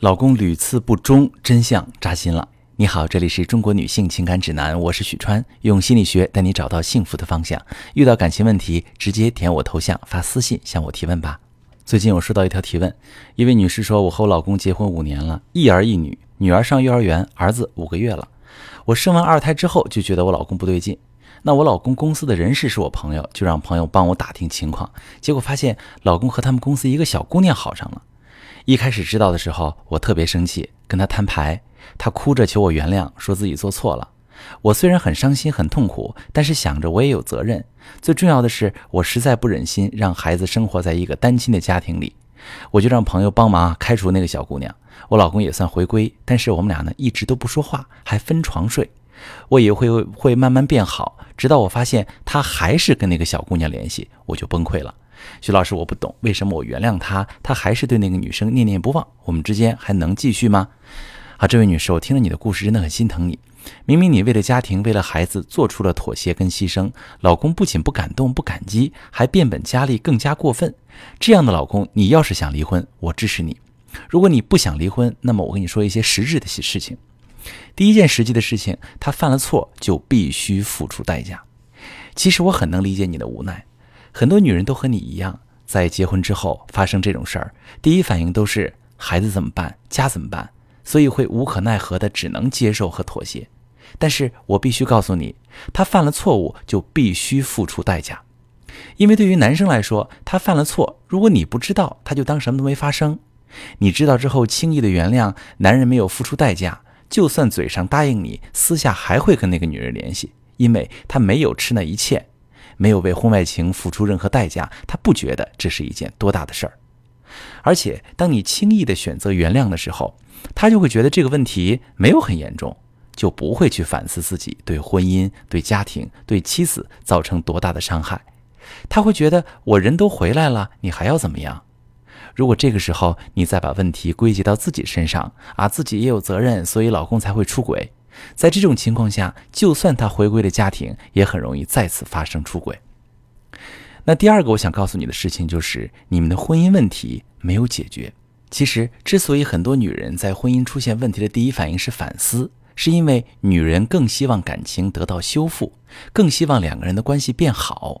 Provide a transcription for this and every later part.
老公屡次不忠，真相扎心了。你好，这里是中国女性情感指南，我是许川，用心理学带你找到幸福的方向。遇到感情问题，直接点我头像发私信向我提问吧。最近我收到一条提问，一位女士说：“我和我老公结婚五年了，一儿一女，女儿上幼儿园，儿子五个月了。我生完二胎之后就觉得我老公不对劲。那我老公公司的人事是我朋友，就让朋友帮我打听情况，结果发现老公和他们公司一个小姑娘好上了。”一开始知道的时候，我特别生气，跟他摊牌，他哭着求我原谅，说自己做错了。我虽然很伤心很痛苦，但是想着我也有责任。最重要的是，我实在不忍心让孩子生活在一个单亲的家庭里，我就让朋友帮忙开除那个小姑娘。我老公也算回归，但是我们俩呢一直都不说话，还分床睡。我以为会会慢慢变好，直到我发现他还是跟那个小姑娘联系，我就崩溃了。徐老师，我不懂为什么我原谅他，他还是对那个女生念念不忘，我们之间还能继续吗？啊，这位女士，我听了你的故事，真的很心疼你。明明你为了家庭，为了孩子做出了妥协跟牺牲，老公不仅不感动、不感激，还变本加厉，更加过分。这样的老公，你要是想离婚，我支持你；如果你不想离婚，那么我跟你说一些实质的事情。第一件实际的事情，他犯了错就必须付出代价。其实我很能理解你的无奈。很多女人都和你一样，在结婚之后发生这种事儿，第一反应都是孩子怎么办，家怎么办，所以会无可奈何的只能接受和妥协。但是我必须告诉你，他犯了错误就必须付出代价，因为对于男生来说，他犯了错，如果你不知道，他就当什么都没发生；你知道之后轻易的原谅，男人没有付出代价，就算嘴上答应你，私下还会跟那个女人联系，因为他没有吃那一堑。没有为婚外情付出任何代价，他不觉得这是一件多大的事儿。而且，当你轻易的选择原谅的时候，他就会觉得这个问题没有很严重，就不会去反思自己对婚姻、对家庭、对妻子造成多大的伤害。他会觉得我人都回来了，你还要怎么样？如果这个时候你再把问题归结到自己身上，啊，自己也有责任，所以老公才会出轨。在这种情况下，就算他回归了家庭，也很容易再次发生出轨。那第二个我想告诉你的事情就是，你们的婚姻问题没有解决。其实，之所以很多女人在婚姻出现问题的第一反应是反思，是因为女人更希望感情得到修复，更希望两个人的关系变好。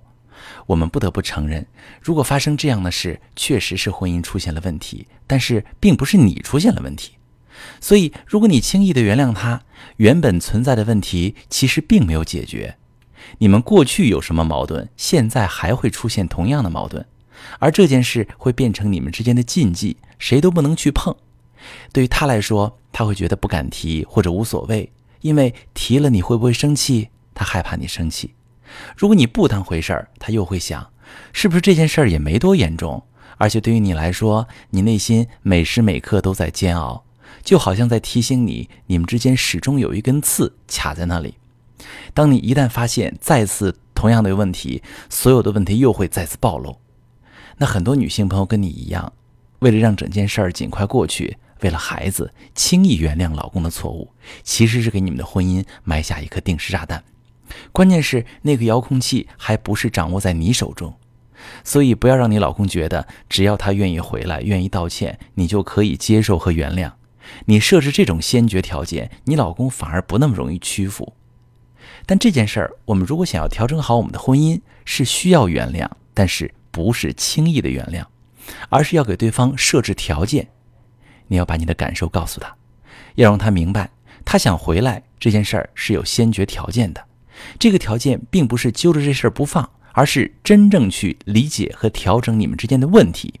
我们不得不承认，如果发生这样的事，确实是婚姻出现了问题，但是并不是你出现了问题。所以，如果你轻易的原谅他，原本存在的问题其实并没有解决。你们过去有什么矛盾，现在还会出现同样的矛盾，而这件事会变成你们之间的禁忌，谁都不能去碰。对于他来说，他会觉得不敢提或者无所谓，因为提了你会不会生气？他害怕你生气。如果你不当回事儿，他又会想，是不是这件事儿也没多严重？而且对于你来说，你内心每时每刻都在煎熬。就好像在提醒你，你们之间始终有一根刺卡在那里。当你一旦发现再次同样的问题，所有的问题又会再次暴露。那很多女性朋友跟你一样，为了让整件事儿尽快过去，为了孩子，轻易原谅老公的错误，其实是给你们的婚姻埋下一颗定时炸弹。关键是那个遥控器还不是掌握在你手中，所以不要让你老公觉得只要他愿意回来，愿意道歉，你就可以接受和原谅。你设置这种先决条件，你老公反而不那么容易屈服。但这件事儿，我们如果想要调整好我们的婚姻，是需要原谅，但是不是轻易的原谅，而是要给对方设置条件。你要把你的感受告诉他，要让他明白，他想回来这件事儿是有先决条件的。这个条件并不是揪着这事儿不放，而是真正去理解和调整你们之间的问题。